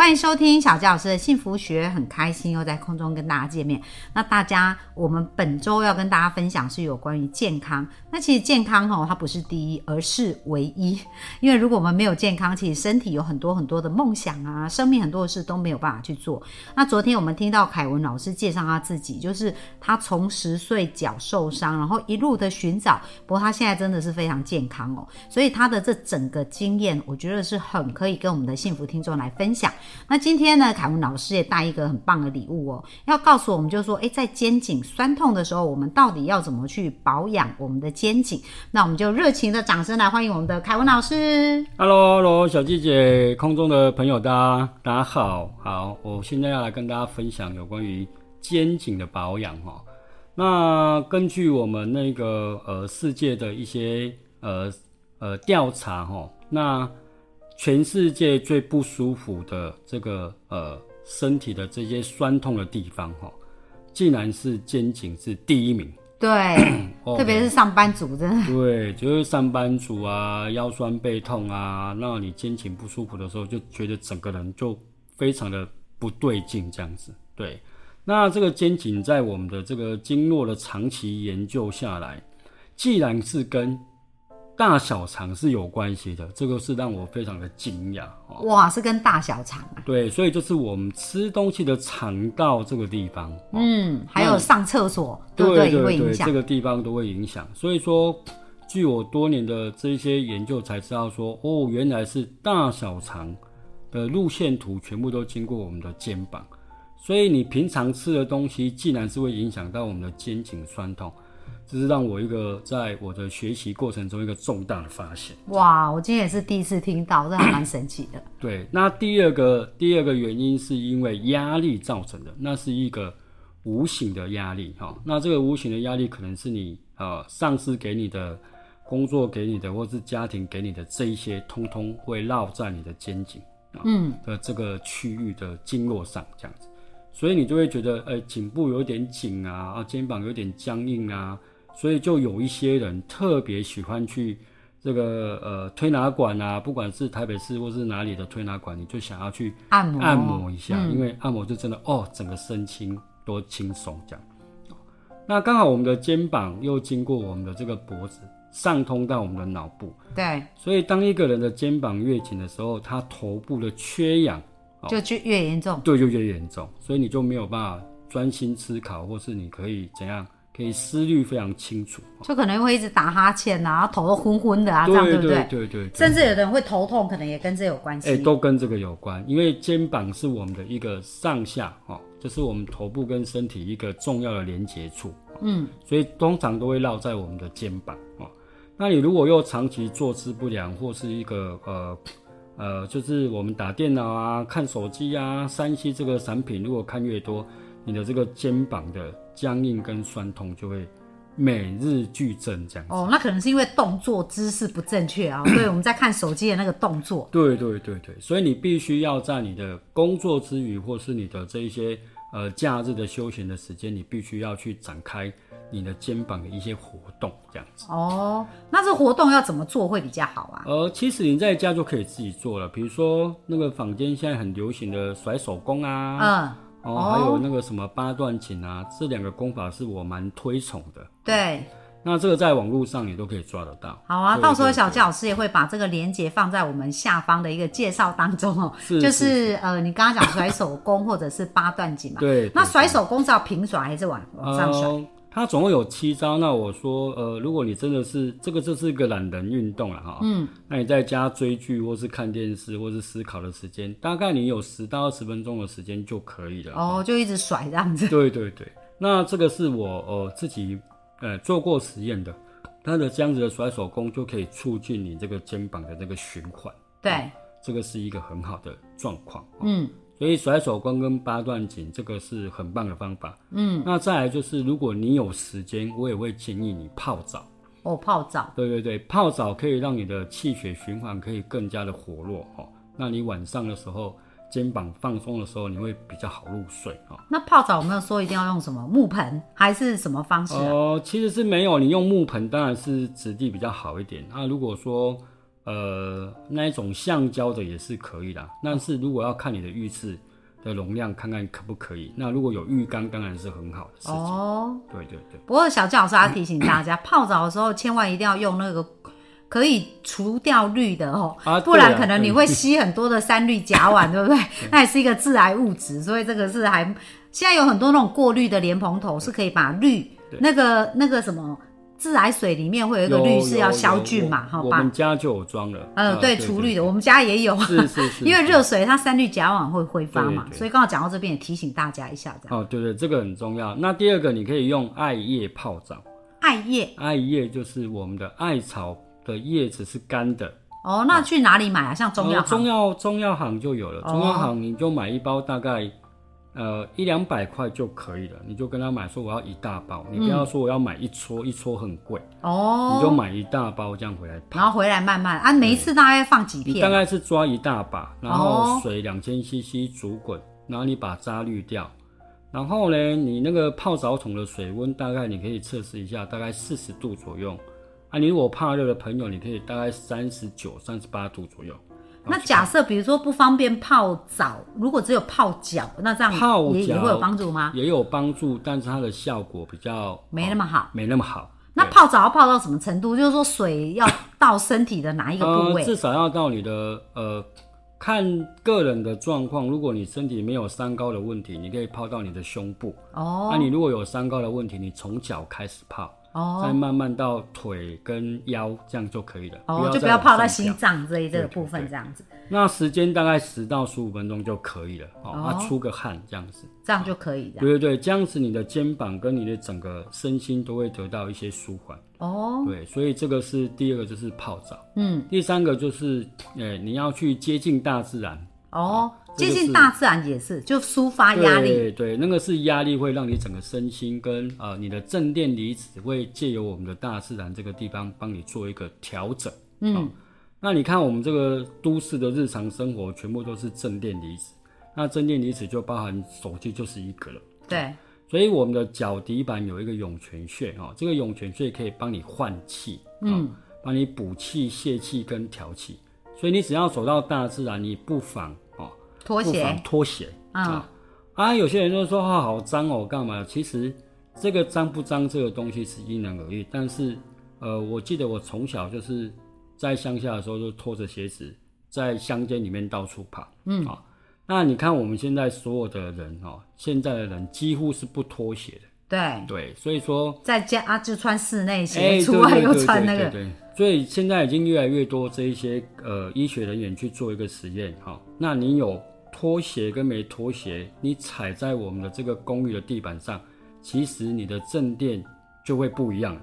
欢迎收听小教老师的幸福学，很开心又在空中跟大家见面。那大家，我们本周要跟大家分享是有关于健康。那其实健康哦，它不是第一，而是唯一。因为如果我们没有健康，其实身体有很多很多的梦想啊，生命很多的事都没有办法去做。那昨天我们听到凯文老师介绍他自己，就是他从十岁脚受伤，然后一路的寻找，不过他现在真的是非常健康哦。所以他的这整个经验，我觉得是很可以跟我们的幸福听众来分享。那今天呢，凯文老师也带一个很棒的礼物哦，要告诉我们，就是说，诶，在肩颈酸痛的时候，我们到底要怎么去保养我们的肩颈？那我们就热情的掌声来欢迎我们的凯文老师。Hello，Hello，小季姐，空中的朋友，大家大家好，好，我现在要来跟大家分享有关于肩颈的保养哈。那根据我们那个呃世界的一些呃呃调查哈，那全世界最不舒服的这个呃身体的这些酸痛的地方哈，竟然是肩颈是第一名。对，哦特别是上班族，真的，对，就是上班族啊，腰酸背痛啊，那你肩颈不舒服的时候，就觉得整个人就非常的不对劲，这样子。对，那这个肩颈在我们的这个经络的长期研究下来，既然是跟大小肠是有关系的，这个是让我非常的惊讶哦。哇，是跟大小肠啊，对，所以就是我们吃东西的肠道这个地方，嗯，还有上厕所，对不对会影对，响这。个地方都会影响。所以说，据我多年的这些研究才知道说，哦，原来是大小肠的路线图全部都经过我们的肩膀，所以你平常吃的东西，既然是会影响到我们的肩颈酸痛，这是让我一个在我的学习过程中一个重大的发现。哇，我今天也是第一次听到，这还蛮神奇的。对，那第二个第二个原因是因为压力造成的，那是一个无形的压力哈、那这个无形的压力可能是你呃上司给你的、工作给你的，或是家庭给你的这一些，通通会绕在你的肩颈啊嗯，的这个区域的经络上这样子，所以你就会觉得，哎、颈部有点紧啊，啊，肩膀有点僵硬啊，所以就有一些人特别喜欢去这个呃推拿馆啊，不管是台北市或是哪里的推拿馆，你就想要去按摩，按摩一下，因为按摩就真的哦，整个身心多轻松这样。那刚好我们的肩膀又经过我们的这个脖子，上通到我们的脑部，对，所以当一个人的肩膀越紧的时候，他头部的缺氧就就越严重。对就越严重，所以你就没有办法专心思考，或是你可以怎样，可以思虑非常清楚。就可能会一直打哈欠啊，然后头都昏昏的啊，这样对对不对？对对对甚至有的人会头痛，可能也跟这有关系。哎、都跟这个有关，因为肩膀是我们的一个上下哦，就是我们头部跟身体一个重要的连接处。嗯，所以通常都会绕在我们的肩膀哦。那你如果又长期坐姿不良，或是一个呃呃，就是我们打电脑啊、看手机啊、三 C 这个产品，如果看越多，你的这个肩膀的僵硬跟酸痛就会每日俱增这样子。哦，那可能是因为动作姿势不正确啊，所以我们在看手机的那个动作。对对对对，所以你必须要在你的工作之余，或是你的这一些呃假日的休闲的时间，你必须要去展开你的肩膀的一些活动，这样子。哦，那这活动要怎么做会比较好啊？呃，其实你在家就可以自己做了，比如说那个坊间现在很流行的甩手工啊，嗯，哦，还有那个什么八段锦啊，这两个功法是我蛮推崇的。对，那这个在网络上你都可以抓得到。好啊，对到时候小纪老师也会把这个链接放在我们下方的一个介绍当中哦。是就是呃，你刚刚讲甩手功或者是八段锦嘛，对，那甩手功是要平甩还是往往上甩？呃，它总共有七招。那我说，呃，如果你真的是这个，这是一个懒人运动了哈。嗯。那你在家追剧或是看电视或是思考的时间，大概你有十到二十分钟的时间就可以了。哦，就一直甩这样子。对对对，那这个是我呃自己呃做过实验的，它的这样子的甩手功就可以促进你这个肩膀的这个循环，对，这个是一个很好的状况。嗯，所以甩手功跟八段锦这个是很棒的方法。嗯，那再来就是，如果你有时间，我也会建议你泡澡。哦，泡澡，对对对，泡澡可以让你的气血循环可以更加的活络哦。那你晚上的时候肩膀放松的时候，你会比较好入睡哦。那泡澡有没有说一定要用什么木盆还是什么方式啊？哦，其实是没有，你用木盆当然是质地比较好一点。那如果说呃那一种橡胶的也是可以的，但是如果要看你的浴室的容量，看看可不可以。那如果有浴缸，当然是很好的事情。哦，对对对，不过小纪老师要提醒大家，泡澡的时候千万一定要用那个可以除掉氯的哦，啊不然可能你会吸很多的三氯甲烷，对不对？那也是一个致癌物质，所以这个是还现在有很多那种过滤的莲蓬头是可以把氯那个那个什么自来水里面会有一个有氯是要消菌嘛，好吧我我们家就有装了。呃啊对除氯的，我们家也有，是是 是，因为热水它三氯甲烷会挥发嘛，所以刚好讲到这边也提醒大家一下，这样哦，对对，这个很重要。那第二个，你可以用艾叶泡澡。艾叶艾叶就是我们的艾草的叶子是干的，哦，那去哪里买啊？像中药呃中药中药行就有了。哦中药行你就买一包，大概呃一两百块就可以了。你就跟他买说我要一大包，你不要说我要买一撮，一撮很贵，哦，你就买一大包这样回来。然后回来慢慢啊，每一次大概放几你大？概是抓一大把，然哦后水两千 CC 煮滚，然后你把渣滤掉，然后呢，你那个泡澡桶的水温大概你可以测试一下，大概四十度左右。啊，你如果怕热的朋友，你可以大概三十九、三十八度左右。那假设比如说不方便泡澡，如果只有泡脚，那这样泡脚也也会有帮助吗？也有帮助，但是它的效果比较没那么好。没那么好。那泡澡要泡到什么程度？就是说水要到身体的哪一个部呃，位？至少要到你的呃，看个人的状况。如果你身体没有三高的问题，你可以泡到你的胸部。哦那你如果有三高的问题，你从脚开始泡，哦再慢慢到腿跟腰，这样就可以了。哦，就不要泡到心跳。脏这一这个部分对这样子，那时间大概十到十五分钟就可以了。哦，出个汗这样子。这样就可以的。对对对，这样子你的肩膀跟你的整个身心都会得到一些舒缓。哦，对，所以这个是第二个，就是泡澡。嗯，第三个就是，呃，你要去接近大自然。哦，接近大自然也是，就抒发压力。对对，那个是压力会让你整个身心跟呃你的正电离子会借由我们的大自然这个地方帮你做一个调整。嗯，那你看我们这个都市的日常生活全部都是正电离子，那正电离子就包含手机就是一个了。对，所以我们的脚底板有一个涌泉穴哦，这个涌泉穴可以帮你换气，嗯，帮你补气、泄气跟调气。所以你只要走到大自然，你不妨哦，拖不妨鞋，脱鞋嗯啊啊！有些人就说啊，好脏哦，干嘛？其实这个脏不脏这个东西是因人而异。但是呃，我记得我从小就是在乡下的时候就拖着鞋子在乡间里面到处跑，嗯啊。那你看我们现在所有的人哦，现在的人几乎是不脱鞋的，对，对，所以说在家啊就穿室内哎，鞋，出对外又穿那个，对对对，所以现在已经越来越多这一些呃医学人员去做一个实验哈、那你有拖鞋跟没拖鞋，你踩在我们的这个公寓的地板上，其实你的正电就会不一样。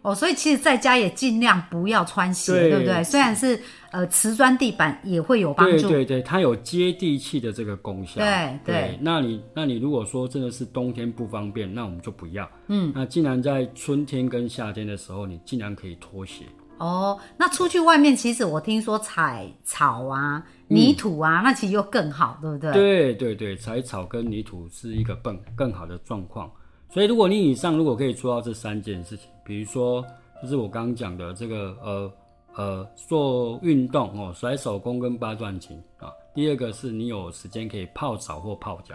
哦，所以其实在家也尽量不要穿鞋，对对不对？虽然是呃瓷砖地板也会有帮助，对对对，它有接地气的这个功效。对对对，那你那你如果说真的是冬天不方便，那我们就不要。嗯，那既然在春天跟夏天的时候，你尽量可以脱鞋。哦，那出去外面，其实我听说踩草啊、泥土啊，那其实又更好，对不对？对对对，采草跟泥土是一个更更好的状况。所以，如果你以上如果可以做到这三件事情，比如说，就是我刚刚讲的这个呃呃做运动哦，甩手功跟八段锦啊。第二个是你有时间可以泡澡或泡脚，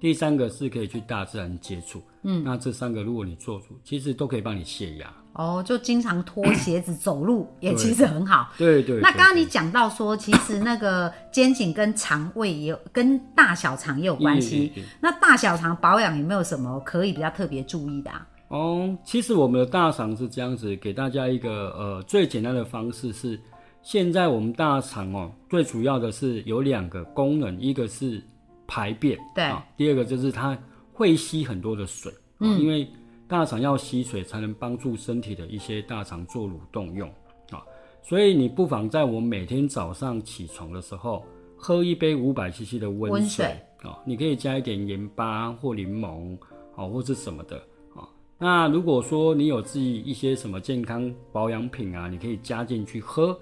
第三个是可以去大自然接触。嗯，那这三个如果你做出，其实都可以帮你泄压。哦，就经常脱鞋子走路，也其实很好。对对那刚刚你讲到说，其实那个肩颈跟肠胃也有跟大小肠也有关系。那大小肠保养有没有什么可以比较特别注意的啊？哦，其实我们的大肠是这样子，给大家一个呃最简单的方式是，现在我们大肠哦，最主要的是有两个功能，一个是排便，对啊，第二个就是它会吸很多的水，嗯，因为大肠要吸水才能帮助身体的一些大肠做蠕动用啊，所以你不妨在我每天早上起床的时候，喝一杯五百 CC 的温水啊，你可以加一点盐巴或柠檬啊，或是什么的啊。那如果说你有自己一些什么健康保养品啊，你可以加进去喝。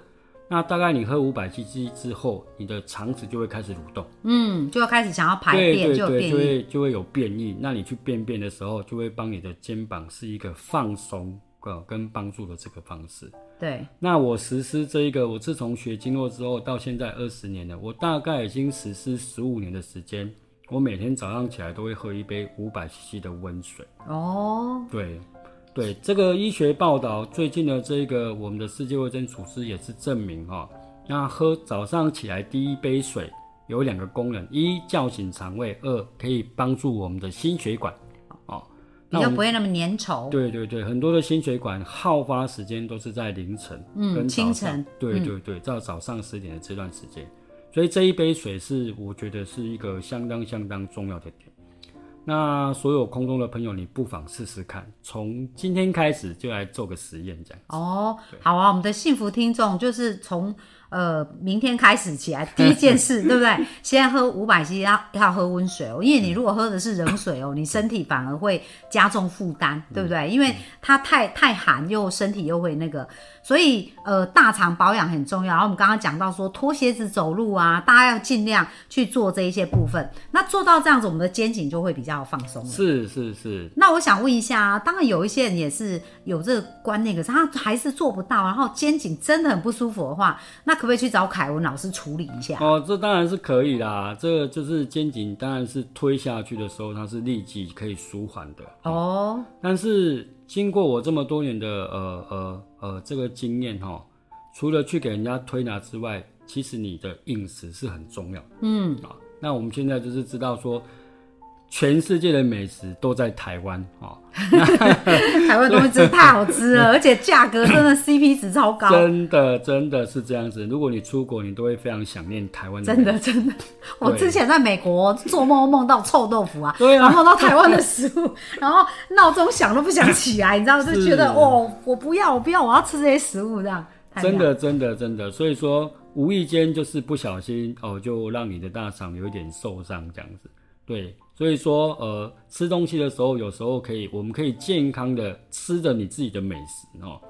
那大概你喝五百 CC 之后，你的肠子就会开始蠕动，嗯，就要开始想要排便，对对对，就就。会就会有变异。那你去便便的时候，就会帮你的肩膀是一个放松呃跟帮助的这个方式。对，那我实施这一个，我自从学经络之后到现在二十年了，我大概已经实施十五年的时间。我每天早上起来都会喝一杯五百 CC 的温水。哦，对，对，这个医学报道最近的这个我们的世界卫生组织也是证明哈、那喝早上起来第一杯水有两个功能：一叫醒肠胃，二可以帮助我们的心血管。哦，比那不会那么粘稠。对对对，很多的心血管好发时间都是在凌晨，嗯清晨对对对，到早上十点的这段时间，所以这一杯水是我觉得是一个相当相当重要的点。那所有空中的朋友，你不妨试试看，从今天开始就来做个实验，这样。哦，好啊，我们的幸福听众就是从呃明天开始起来，第一件事，对不对？先喝五百 cc，要要喝温水哦，因为你如果喝的是冷水哦，你身体反而会加重负担，对不对？因为它太太寒，又身体又会那个，所以呃大肠保养很重要。然后我们刚刚讲到说脱鞋子走路啊，大家要尽量去做这一些部分。那做到这样子，我们的肩颈就会比较放松了。是是是，那我想问一下啊，当然有一些人也是有这个观念，可是他还是做不到，然后肩颈真的很不舒服的话，那可不可以去找凯文老师处理一下？哦，这当然是可以啦。这个就是肩颈，当然是推下去的时候，它是立即可以舒缓的。哦，但是经过我这么多年的呃呃呃这个经验哈，除了去给人家推拿之外，其实你的饮食是很重要的。嗯，啊，那我们现在就是知道说，全世界的美食都在台湾啊，台湾东西真的太好吃了，而且价格真的 CP 值超高，真的真的是这样子。如果你出国，你都会非常想念台湾真的真的。我之前在美国做梦梦到臭豆腐啊，对啊然后梦到台湾的食物，然后闹钟响都不想起来，你知道，就觉得哦，我不要，我不要，我要吃这些食物，这样。真的真的真的。所以说，无意间就是不小心哦，就让你的大肠有一点受伤这样子。对，所以说呃，吃东西的时候，有时候可以，我们可以健康的吃着你自己的美食哦。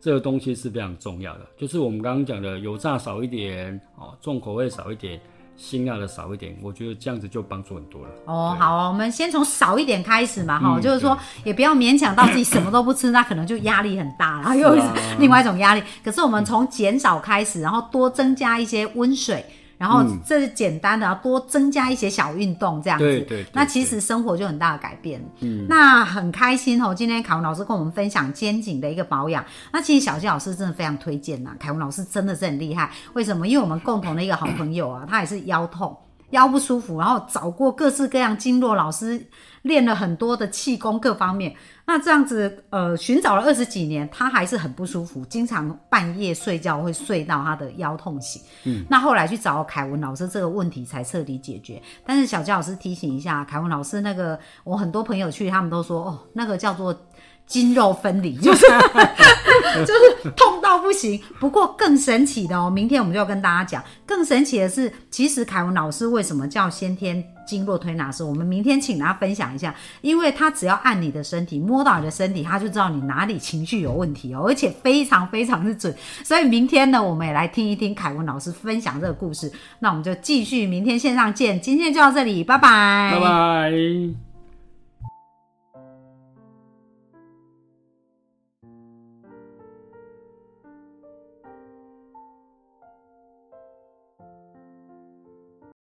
这个东西是非常重要的，就是我们刚刚讲的油炸少一点哦，重口味少一点，辛辣的少一点，我觉得这样子就帮助很多了。哦，好啊，我们先从少一点开始嘛，哈、嗯就是说也不要勉强到自己什么都不吃，那可能就压力很大，然 后又另外一种压力。可是我们从减少开始，然后多增加一些温水。然后这是简单的，要多增加一些小运动，这样子，对对对那其实生活就很大的改变。嗯，那很开心哦，今天凯文老师跟我们分享肩颈的一个保养。那其实小金老师真的非常推荐呐，凯文老师真的是很厉害。为什么？因为我们共同的一个好朋友啊，他也是腰痛。腰不舒服，然后找过各式各样经络老师，练了很多的气功各方面。那这样子，呃，寻找了二十几年，他还是很不舒服，经常半夜睡觉会睡到他的腰痛醒。嗯，那后来去找凯文老师，这个问题才彻底解决。但是小杰老师提醒一下，凯文老师那个，我很多朋友去，他们都说，哦，那个叫做。筋肉分离就是 就是痛到不行。不过更神奇的哦，明天我们就要跟大家讲，更神奇的是，其实凯文老师为什么叫先天经络推拿师？我们明天请大家分享一下，因为他只要按你的身体，摸到你的身体，他就知道你哪里情绪有问题哦，而且非常非常的准。所以明天呢，我们也来听一听凯文老师分享这个故事。那我们就继续明天线上见，今天就到这里，拜拜，拜拜。